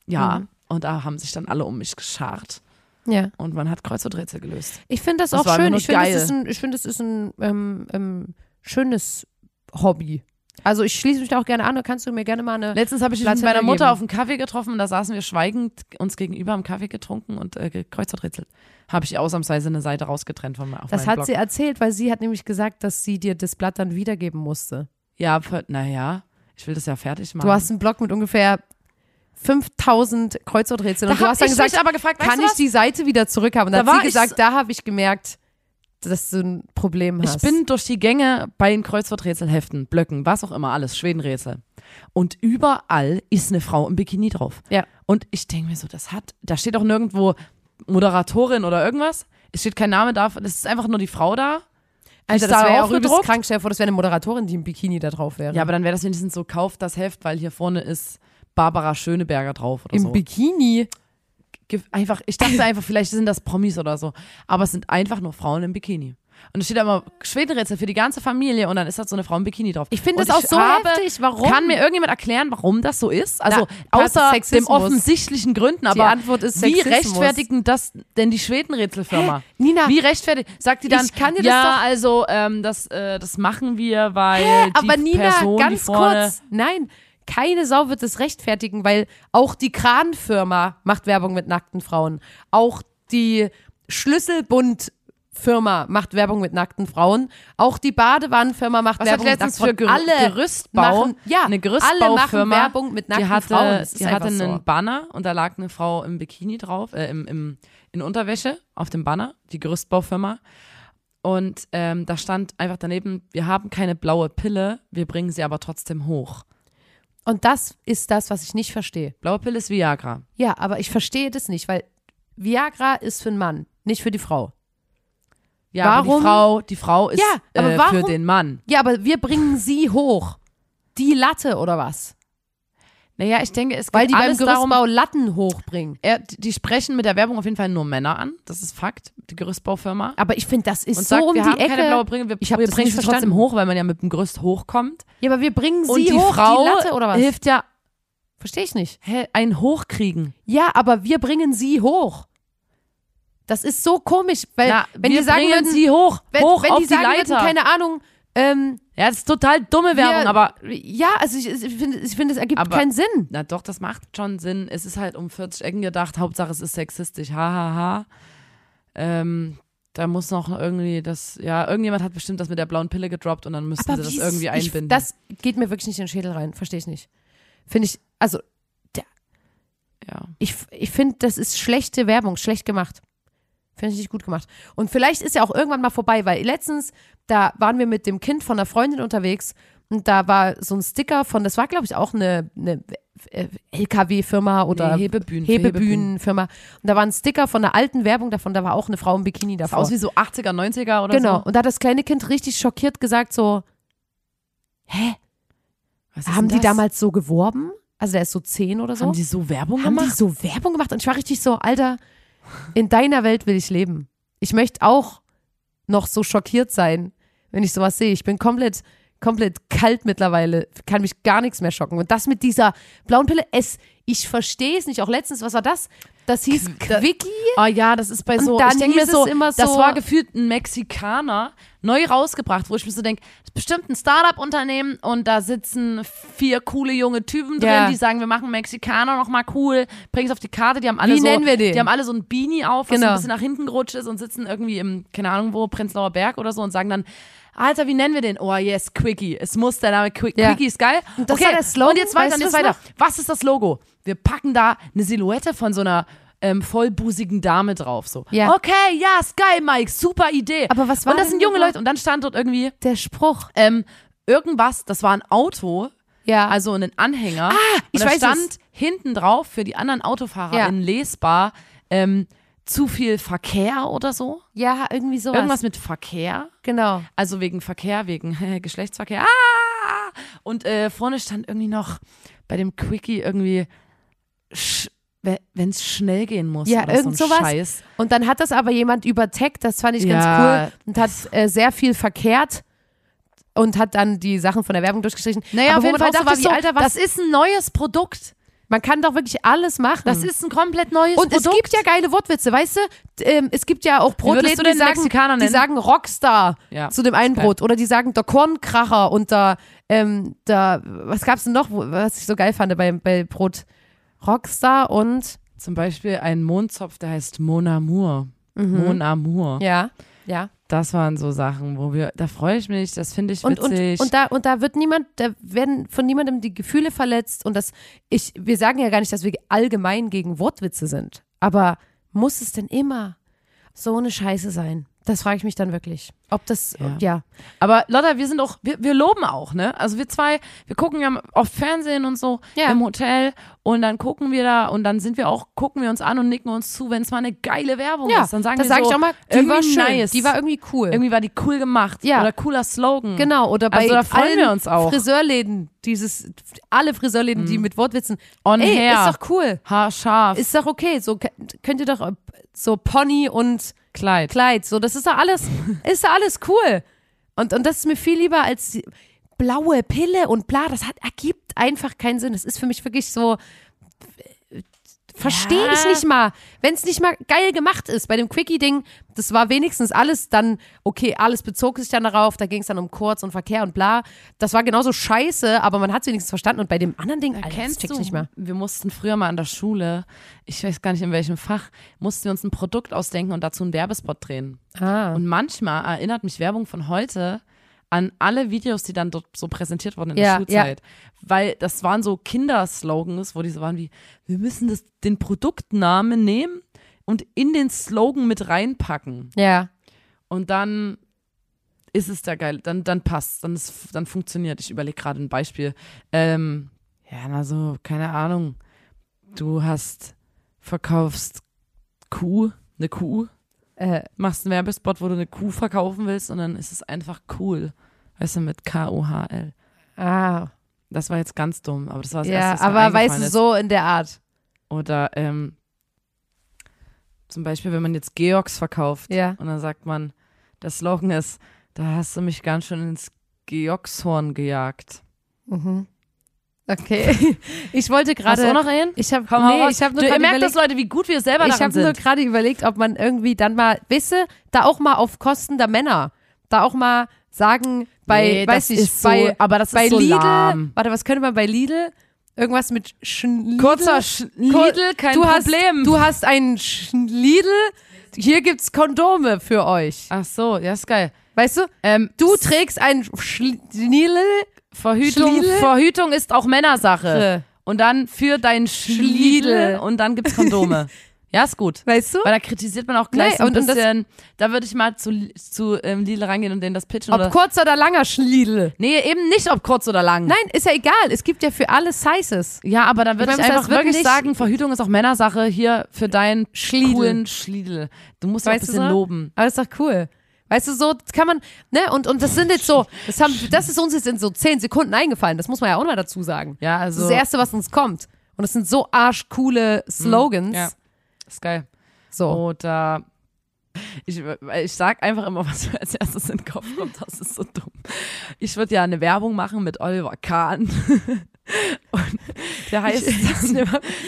Ja, Mhm. und da haben sich dann alle um mich geschart ja. und man hat Kreuzworträtsel gelöst. Ich finde das, Das auch schön. Ich finde, das ist ein, ich find, das ist ein ähm, ähm, schönes Hobby. Also ich schließe mich da auch gerne an. Da kannst du mir gerne mal eine. Letztens habe ich mich mit meiner Mutter geben. auf einen Kaffee getroffen und da saßen wir schweigend uns gegenüber am Kaffee getrunken und äh, gekreuzworträtselt. Habe ich ausnahmsweise eine Seite rausgetrennt von mir. Das hat Blog. sie erzählt, weil sie hat nämlich gesagt, dass sie dir das Blatt dann wiedergeben musste. Ja, naja. Ich will das ja fertig machen. Du hast einen Blog mit ungefähr 5000 Kreuzworträtseln Da und du hast dann gesagt, aber gefragt, kann ich was? die Seite wieder zurückhaben? Und Da dann hat sie gesagt, da habe ich gemerkt, dass du ein Problem hast. Ich bin durch die Gänge bei den Kreuzworträtselheften, Blöcken, was auch immer, alles, Schwedenrätsel. Und überall ist eine Frau im Bikini drauf. Ja. Und ich denke mir so, das hat, da steht auch nirgendwo Moderatorin oder irgendwas. Es steht kein Name da, es ist einfach nur die Frau da. Alter, das da wäre ja auch übelst krank. Stell dir vor, das wäre eine Moderatorin, die im Bikini da drauf wäre. Ja, aber dann wäre das wenigstens so, kauft das Heft, weil hier vorne ist Barbara Schöneberger drauf oder Im so. Bikini? Ge- einfach, ich dachte einfach, vielleicht sind das Promis oder so. Aber es sind einfach nur Frauen im Bikini. Und es steht da immer Schwedenrätsel für die ganze Familie und dann ist da so eine Frau im Bikini drauf. Ich finde das auch so habe- heftig. Warum? Kann mir irgendjemand erklären, warum das so ist? Also Na, außer dem offensichtlichen Gründen, aber Antwort ist wie Sexismus. rechtfertigen das denn die Schwedenrätselfirma? Hä? Nina, Wie rechtfertigt? Sagt die dann, Ich kann dir das ja, doch- also ähm, das, äh, das machen wir, weil die aber Nina, Person, die ganz vorne, kurz. Nein, keine Sau wird es rechtfertigen, weil auch die Kranfirma macht Werbung mit nackten Frauen. Auch die Schlüsselbundfirma macht Werbung mit nackten Frauen. Auch die Badewannenfirma macht Was Werbung mit nackten für Frauen. Ger Alle Gerüstbau, machen, ja, eine alle machen Gerüstbaufirma, Werbung mit nackten die hatte, Frauen. Das ist die hatte einen so. Banner und da lag eine Frau im Bikini drauf, äh, im, im, in Unterwäsche auf dem Banner, die Gerüstbaufirma. Und ähm, da stand einfach daneben, wir haben keine blaue Pille, wir bringen sie aber trotzdem hoch. Und das ist das, was ich nicht verstehe. Blaue Pille ist Viagra. Ja, aber ich verstehe das nicht, weil Viagra ist für einen Mann, nicht für die Frau. Ja, Warum? die Frau, die Frau ist Ja, aber äh, warum? für den Mann. Ja, aber wir bringen sie hoch. Die Latte oder was? Naja, ich denke, es geht Weil die beim alles darum, Gerüstbau Latten hochbringen. er, die sprechen mit der Werbung auf jeden Fall nur Männer an. Das ist Fakt, die Gerüstbaufirma. Aber ich finde, das ist und so sagt, um wir die haben Ecke. keine blaue Brille, wir, Ich wir bringen sie trotzdem hoch, weil man ja mit dem Gerüst hochkommt. ja, aber wir bringen sie und die hoch, Frau die Latte oder was? hilft ja, Verstehe ich nicht. hä, ein Hochkriegen. Ja, aber wir bringen sie hoch. Das ist so komisch, weil Na, wenn wir die sagen würden, sie hoch, wenn, hoch wenn auf die die, sagen Leiter. würden, keine Ahnung, ähm, ja, das ist total dumme Werbung, wir, aber ja, also ich, ich finde, ich finde, es ergibt Aber- keinen Sinn. na doch, das macht schon Sinn. Es ist halt um 40 Ecken gedacht. Hauptsache, es ist sexistisch. Hahaha. Ha, ha. ähm, da muss noch irgendwie das, ja, irgendjemand hat bestimmt das mit der blauen Pille gedroppt und dann müssten sie das irgendwie einbinden. Ich, das geht mir wirklich nicht in den Schädel rein, verstehe ich nicht. Finde ich, also ja. ich, ich finde, das ist schlechte Werbung, schlecht gemacht. Finde ich nicht gut gemacht. Und vielleicht ist ja auch irgendwann mal vorbei, weil letztens, da waren wir mit dem Kind von einer Freundin unterwegs und da war so ein Sticker von, das war glaube ich auch eine, eine äh, LKW-Firma oder Nee, Hebebühnen. Hebebühnenfirma. Und da war ein Sticker von einer alten Werbung davon, da war auch eine Frau im Bikini davor. aus wie so 80er, 90er oder genau. so. Und da hat das kleine Kind richtig schockiert gesagt so, hä, haben die damals so geworben? Also der ist so zehn oder so. Haben die so Werbung haben die gemacht? so Werbung gemacht? Und ich war richtig so, Alter, in deiner Welt will ich leben. Ich möchte auch noch so schockiert sein, wenn ich sowas sehe. Ich bin komplett, komplett kalt mittlerweile, kann mich gar nichts mehr schocken. Und das mit dieser blauen Pille, es, ich verstehe es nicht. Auch letztens, was war das? Das hieß Quickie. Oh ja, das ist bei Und so, dann ich denke mir so, immer das so- war gefühlt ein Mexikaner, neu rausgebracht, wo ich mir so denke, das ist bestimmt ein Startup-Unternehmen und da sitzen vier coole junge Typen drin, Ja. die sagen, wir machen Mexikaner noch mal cool, bringen es auf die Karte, die haben alle Wie so, nennen wir den? die haben alle so ein Beanie auf, was so Genau. ein bisschen nach hinten gerutscht ist und sitzen irgendwie im, keine Ahnung wo, Prenzlauer Berg oder so und sagen dann, Alter, wie nennen wir den? Oh yes, Quickie. Es muss der Name Quick, Ja. Quickie ist geil. Und das okay. war der Slogan, Und jetzt weiter, weißt und jetzt das weiter. Was ist das Logo? Wir packen da eine Silhouette von so einer ähm, vollbusigen Dame drauf. So. Ja. Okay, ja, Sky Mike, super Idee. Aber was war Und das sind junge? Leute. Und dann stand dort irgendwie Der Spruch. ähm, irgendwas, das war ein Auto, Ja. also ein Anhänger. Ah, ich und da weiß stand es. hinten drauf für die anderen AutofahrerInnen lesbar, ähm, zu viel Verkehr oder so. ja, irgendwie sowas. Irgendwas mit Verkehr. Genau. Also wegen Verkehr, wegen Geschlechtsverkehr. Ah! Und äh, vorne stand irgendwie noch bei dem Quickie irgendwie, wenn es schnell gehen muss. Ja, oder irgend so sowas. Scheiß. Und dann hat das aber jemand überteckt, das fand ich ganz Ja. cool und hat äh, sehr viel verkehrt und hat dann die Sachen von der Werbung durchgestrichen. Naja, aber auf jeden Fall so dachte war, wie, so, Alter, was, das ist ein neues Produkt. man kann doch wirklich alles machen. Das ist ein komplett neues und es Produkt. gibt ja geile Wortwitze, weißt du? Ähm, es gibt ja auch Brotläden, den die sagen, die sagen Rockstar Ja, zu dem einen. Brot oder die sagen der Kornkracher und der, ähm, der was gab's denn noch, was ich so geil fand bei, bei Brot? Rockstar und Zum Beispiel ein Mondzopf, der heißt Mon Amour. Mon Amour. ja, ja. Das waren so Sachen, wo wir, da freue ich mich, das finde ich Und, und, witzig. und, da, und da wird niemand, da werden von niemandem die Gefühle verletzt und das, ich, wir sagen ja gar nicht, dass wir allgemein gegen Wortwitze sind. Aber muss es denn immer so eine Scheiße sein? Das frage ich mich dann wirklich. Ob das, Ja. ja. Aber Lotta, wir sind auch, wir, wir loben auch, ne? Also wir zwei, wir gucken ja oft Fernsehen und so Ja. im Hotel und dann gucken wir da und dann sind wir auch, gucken wir uns an und nicken uns zu, wenn es mal eine geile Werbung Ja, ist. Dann sagen das wir sage so, ich auch mal, die irgendwie war schön, nice. die war irgendwie cool. irgendwie war die cool gemacht Ja. oder cooler Slogan. Genau, oder bei Also da freuen allen wir uns auch. Friseurläden, dieses, alle Friseurläden, die mit Wortwitzen, On ey, hair. ist doch cool. Haarscharf. Ist doch okay, so könnt ihr doch so Pony und Kleid. Kleid, so, das ist doch alles, ist doch alles cool. Und, und das ist mir viel lieber als blaue Pille und bla, das hat, ergibt einfach keinen Sinn. Das ist für mich wirklich so, verstehe Ja. ich nicht mal. Wenn es nicht mal geil gemacht ist, bei dem Quickie-Ding, das war wenigstens alles dann, okay, alles bezog sich dann darauf, da ging es dann um Kurz und Verkehr und bla. Das war genauso scheiße, aber man hat es wenigstens verstanden. Und bei dem anderen Ding, Alter, das check ich nicht mehr. Wir mussten früher mal an der Schule, ich weiß gar nicht in welchem Fach, mussten wir uns ein Produkt ausdenken und dazu einen Werbespot drehen. Ah. Und manchmal erinnert mich Werbung von heute an alle Videos, die dann dort so präsentiert wurden in Ja, der Schulzeit. Weil das waren so Kinderslogans, wo die so waren wie, wir müssen das, den Produktnamen nehmen und in den Slogan mit reinpacken. Ja. Und dann ist es da geil, dann, dann passt, dann, ist, dann funktioniert. Ich überlege gerade ein Beispiel. Ähm, ja, na so, keine Ahnung. Du hast, verkaufst Kuh, eine Kuh, Äh, machst einen Werbespot, wo du eine Kuh verkaufen willst und dann ist es einfach cool. Weißt du, mit K-O-H-L. ah. Das war jetzt ganz dumm, aber das war das Ja, Erste, was mir aber weißt du, ist. so in der Art. Oder ähm, zum Beispiel, wenn man jetzt Georgs verkauft Ja. und dann sagt man, der Slogan ist, da hast du mich ganz schön ins Georgshorn gejagt. Mhm. Okay. Ich wollte Hast du gerade. auch noch einen? Ich habe nee, ich hab nur du, ihr gerade merkt das, überlegt, Leute, wie gut wir selber ich daran habe nur sind. gerade überlegt, ob man irgendwie dann mal, weißt du, da auch mal auf Kosten der Männer, da auch mal sagen, bei, Nee, weiß das nicht, ist bei, so, aber das bei ist so Lidl, lahm. warte, was könnte man bei Lidl? Irgendwas mit Schnidl? Kurzer Sch Lidl, kein du Problem. Hast, du hast ein Schnidl, hier gibt's Kondome für euch. Ach so, ja, ist geil. Weißt du? Ähm, Du trägst ein Schnidl, Verhütung, Schliedel? Verhütung ist auch Männersache. Und dann für dein Schliedel Schliedel. und dann gibt's Kondome. ja, ist gut. weißt du? Weil da kritisiert man auch gleich Nee, so ein bisschen. da würde ich mal zu, zu ähm, Lidl reingehen und denen das pitchen. Ob Oder, kurz oder langer Schnidl. nee, eben nicht, ob kurz oder lang. Nein, ist ja egal. Es gibt ja für alle Sizes. Ja, aber dann würde Ich ich, einfach wirklich sagen, Verhütung ist auch Männersache hier für deinen Schliedel. coolen Schliedel. Du musst auch ein Weißt du bisschen so? loben. Aber ist doch cool. Weißt du, so das kann man, ne, und, und das sind jetzt so, das, haben, das ist uns jetzt in so zehn Sekunden eingefallen. Das muss man ja auch mal dazu sagen. Ja, Das also. ist das Erste, was uns kommt. Und es sind so arschcoole Slogans. ja. Ist geil. So. Oder ich, ich sag einfach immer, was mir als erstes in den Kopf kommt. Das ist so dumm. Ich würde ja eine Werbung machen mit Oliver Kahn. Und der heißt,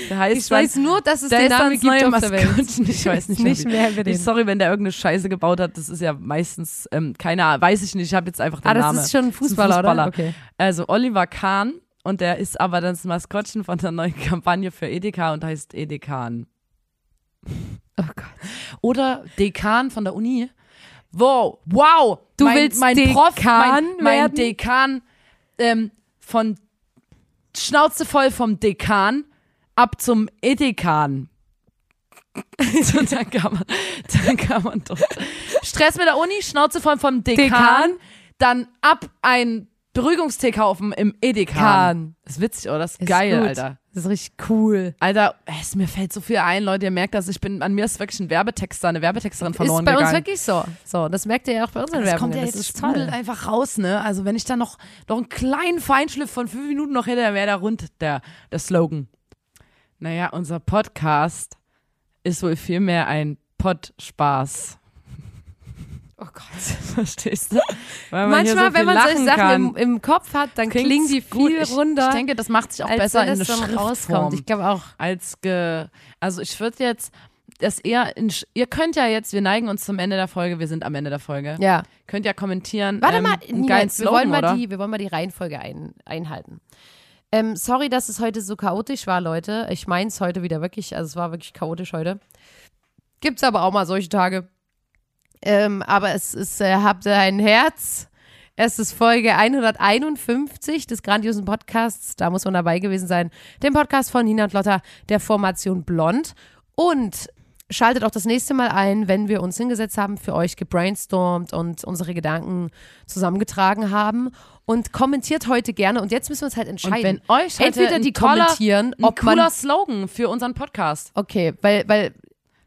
der heißt Ich weiß nur, dass es der den ist dann Namen das gibt neue auf der Welt. Ich weiß nicht, nicht mehr. mehr. Ich, sorry, wenn der irgendeine Scheiße gebaut hat. Das ist ja meistens, ähm, keine Ahnung, weiß ich nicht. Ich habe jetzt einfach den Ah, das Namen. ist schon ein Fußballer, Fußballer. oder? Okay. Also Oliver Kahn und der ist aber das Maskottchen von der neuen Kampagne für Edeka und heißt Edekan. Oh Gott. Oder Dekan von der Uni. Wow, wow. Du mein, willst mein Prof, Dekan mein, mein werden? Dekan ähm, von Schnauze voll vom Dekan ab zum Edekan. so, dann kann man, dann kann man dort. Stress mit der Uni, Schnauze voll vom Dekan, Dekan? dann ab ein Beruhigungstee kaufen im Edekan. Kahn. Das ist witzig, oder? Das ist Ist geil, gut. Alter. Das ist richtig cool. Alter, es, mir fällt so viel ein, Leute. Ihr merkt das, ich bin, an mir ist wirklich ein Werbetexter, eine Werbetexterin verloren ist bei uns gegangen. wirklich so. So, das merkt ihr ja auch bei unseren das Werbungen. kommt ja das jetzt, ist sprudelt toll. einfach raus, ne? Also wenn ich da noch, noch einen kleinen Feinschliff von fünf Minuten noch hätte, dann wäre da rund der, der Slogan. Naja, unser Podcast ist wohl vielmehr ein Pod-Spaß. Oh Gott. Verstehst du? Man Manchmal, so wenn man solche Sachen im, im Kopf hat, dann klingt's klingen die viel ich, runder, Ich denke, das macht sich auch besser wenn in es eine dann rauskommt. Schriftform. Ich glaube auch. als ge also ich würde jetzt das eher in ihr könnt ja jetzt wir neigen uns zum Ende der Folge wir sind am Ende der Folge Ja. könnt ja kommentieren Warte ähm, mal, Nina, geilen wir, Slogan wollen mal oder die, wir wollen mal die Reihenfolge ein, einhalten. Ähm, sorry, dass es heute so chaotisch war, Leute. Ich meine es heute wieder wirklich, also es war wirklich chaotisch heute. Gibt's aber auch mal solche Tage. Ähm, aber es ist, äh, habt ein Herz. Es ist Folge 151 des grandiosen Podcasts. Da muss man dabei gewesen sein. Dem Podcast von Nina und Lotta der Formation Blond. Und schaltet auch das nächste Mal ein, wenn wir uns hingesetzt haben, für euch gebrainstormt und unsere Gedanken zusammengetragen haben. Und kommentiert heute gerne. Und jetzt müssen wir uns halt entscheiden. Und wenn euch heute Entweder ein die toller, kommentieren, ein ob cooler man Slogan für unseren Podcast. Okay, weil, weil,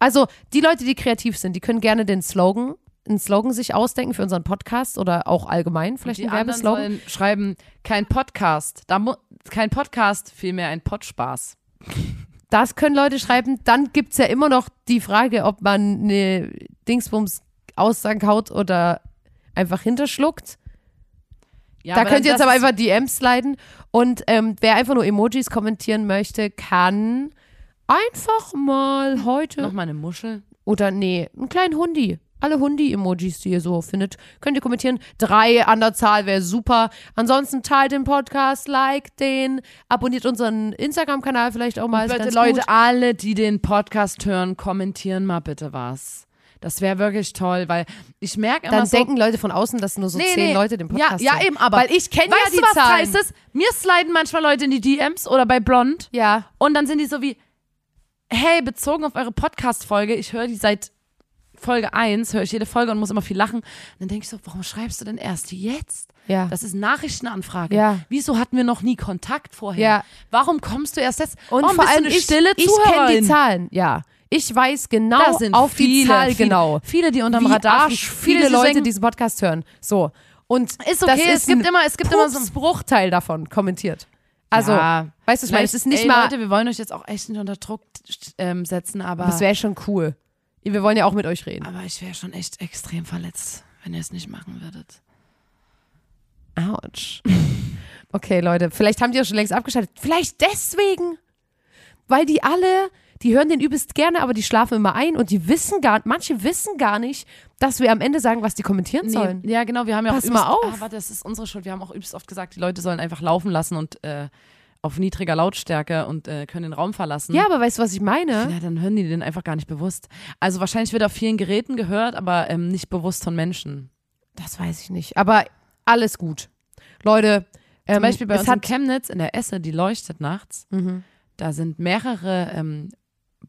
also die Leute, die kreativ sind, die können gerne den Slogan, einen Slogan sich ausdenken für unseren Podcast oder auch allgemein, vielleicht die einen Werbeslogan. schreiben, kein Podcast, da kein Podcast, vielmehr ein Podspaß. Das können Leute schreiben. Dann gibt es ja immer noch die Frage, ob man eine Dingsbums Aussagen haut oder einfach hinterschluckt. Ja, da könnt ihr jetzt aber einfach DMs sliden. Und ähm, wer einfach nur Emojis kommentieren möchte, kann einfach mal heute Noch mal eine Muschel. Oder nee, einen kleinen Hundi. Alle Hundi-Emojis, die ihr so findet, könnt ihr kommentieren. Drei an der Zahl wäre super. Ansonsten teilt den Podcast, liked den, abonniert unseren Instagram-Kanal vielleicht auch mal. Bitte Leute, gut. alle, die den Podcast hören, kommentieren mal bitte was. Das wäre wirklich toll, weil ich merke immer Dann so, denken Leute von außen, dass nur so Nee, zehn nee. Leute den Podcast ja, ja hören. eben, aber Weil ich kenne ja die du, was Zahlen. heißt es? Mir sliden manchmal Leute in die DMs oder bei Blond Ja. und dann sind die so wie, hey, bezogen auf eure Podcast-Folge, ich höre die seit Folge 1, höre ich jede Folge und muss immer viel lachen. Und dann denke ich so, warum schreibst du denn erst jetzt? Ja. Das ist Nachrichtenanfrage. Ja. Wieso hatten wir noch nie Kontakt vorher? Ja. Warum kommst du erst jetzt? Und warum vor allem eine ich, stille ich kenne die? Zahlen, ja. Ich weiß genau auf die viele, Zahl viele, genau. Viele, die unterm wie Radar Arsch viele die Leute denken, diesen Podcast hören. So. Und Ist das okay, ist es gibt immer- es gibt immer so- Pups Bruchteil davon kommentiert. Also, Ja. weißt du, ich meine, es ist nicht ey, mal, Leute, wir wollen euch jetzt auch echt nicht unter Druck ähm, setzen, aber, das wäre schon cool. Wir wollen ja auch mit euch reden. aber ich wäre schon echt extrem verletzt, wenn ihr es nicht machen würdet. Autsch. Okay, Leute, vielleicht haben die auch schon längst abgeschaltet. Vielleicht deswegen. Weil die alle, die hören den übelst gerne, aber die schlafen immer ein und die wissen gar, manche wissen gar nicht, dass wir am Ende sagen, was die kommentieren sollen. ja, genau, wir haben ja Pass auch mal übelst- auf. Ah, warte, das ist unsere Schuld. Wir haben auch übelst oft gesagt, die Leute sollen einfach laufen lassen und äh, auf niedriger Lautstärke und äh, können den Raum verlassen. Ja, aber weißt du, was ich meine? Ja, dann hören die den einfach gar nicht bewusst. Also wahrscheinlich wird auf vielen Geräten gehört, aber ähm, nicht bewusst von Menschen. Das weiß ich nicht. Aber alles gut. Leute, ähm, Zum Beispiel bei uns in Chemnitz in der Esse, die leuchtet nachts. Mhm. Da sind mehrere ähm,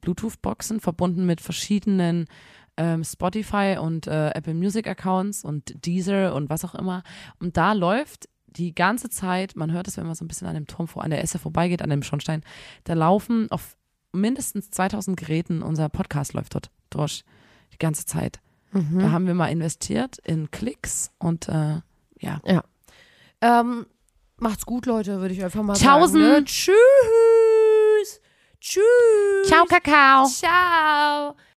Bluetooth-Boxen verbunden mit verschiedenen ähm, Spotify und äh, Apple Music Accounts und Deezer und was auch immer. Und da läuft die ganze Zeit, man hört es, wenn man so ein bisschen an dem Turm vor, an der Esse vorbeigeht, an dem Schornstein, da laufen auf mindestens 2000 Geräten, unser Podcast läuft dort durch, die ganze Zeit. Mhm. Da haben wir mal investiert in Klicks und äh, ja. ähm, macht's gut, Leute, würde ich einfach mal Tschaußen. sagen. Ne? Tschüss. Tschüss. Kakao. Ciao.